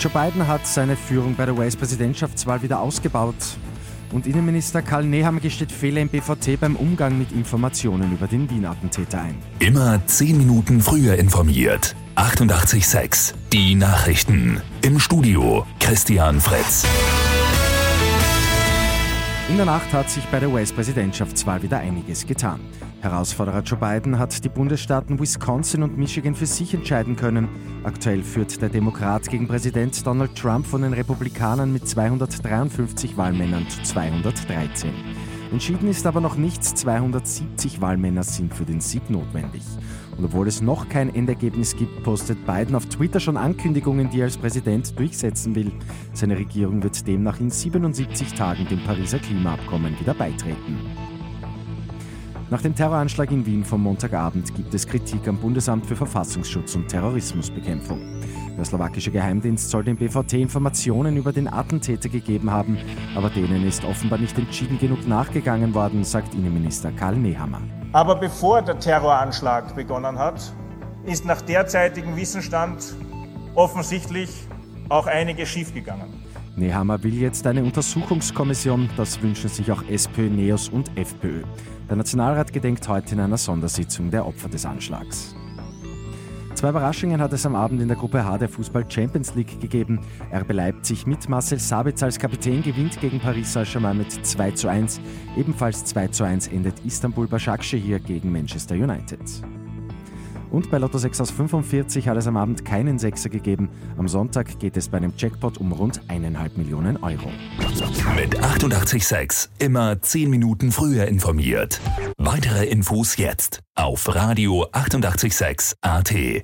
Joe Biden hat seine Führung bei der US-Präsidentschaftswahl wieder ausgebaut. Und Innenminister Karl Nehammer gesteht Fehler im BVT beim Umgang mit Informationen über den Wien-Attentäter ein. Immer zehn Minuten früher informiert. 88.6 Die Nachrichten. Im Studio Christian Fritz. In der Nacht hat sich bei der US-Präsidentschaftswahl wieder einiges getan. Herausforderer Joe Biden hat die Bundesstaaten Wisconsin und Michigan für sich entscheiden können. Aktuell führt der Demokrat gegen Präsident Donald Trump von den Republikanern mit 253 Wahlmännern zu 213. Entschieden ist aber noch nichts, 270 Wahlmänner sind für den Sieg notwendig. Und obwohl es noch kein Endergebnis gibt, postet Biden auf Twitter schon Ankündigungen, die er als Präsident durchsetzen will. Seine Regierung wird demnach in 77 Tagen dem Pariser Klimaabkommen wieder beitreten. Nach dem Terroranschlag in Wien vom Montagabend gibt es Kritik am Bundesamt für Verfassungsschutz und Terrorismusbekämpfung. Der slowakische Geheimdienst soll dem BVT Informationen über den Attentäter gegeben haben, aber denen ist offenbar nicht entschieden genug nachgegangen worden, sagt Innenminister Karl Nehammer. Aber bevor der Terroranschlag begonnen hat, ist nach derzeitigem Wissensstand offensichtlich auch einiges schiefgegangen. Nehammer will jetzt eine Untersuchungskommission, das wünschen sich auch SPÖ, NEOS und FPÖ. Der Nationalrat gedenkt heute in einer Sondersitzung der Opfer des Anschlags. Zwei Überraschungen hat es am Abend in der Gruppe H der Fußball Champions League gegeben. RB Leipzig mit Marcel Sabitz als Kapitän gewinnt gegen Paris Saint-Germain mit 2 zu 1. Ebenfalls 2 zu 1 endet Istanbul Başakşehir gegen Manchester United. Und bei Lotto 6 aus 45 hat es am Abend keinen Sechser gegeben. Am Sonntag geht es bei einem Jackpot um rund 1,5 Millionen Euro. Mit 886 immer 10 Minuten früher informiert. Weitere Infos jetzt auf Radio 886 AT.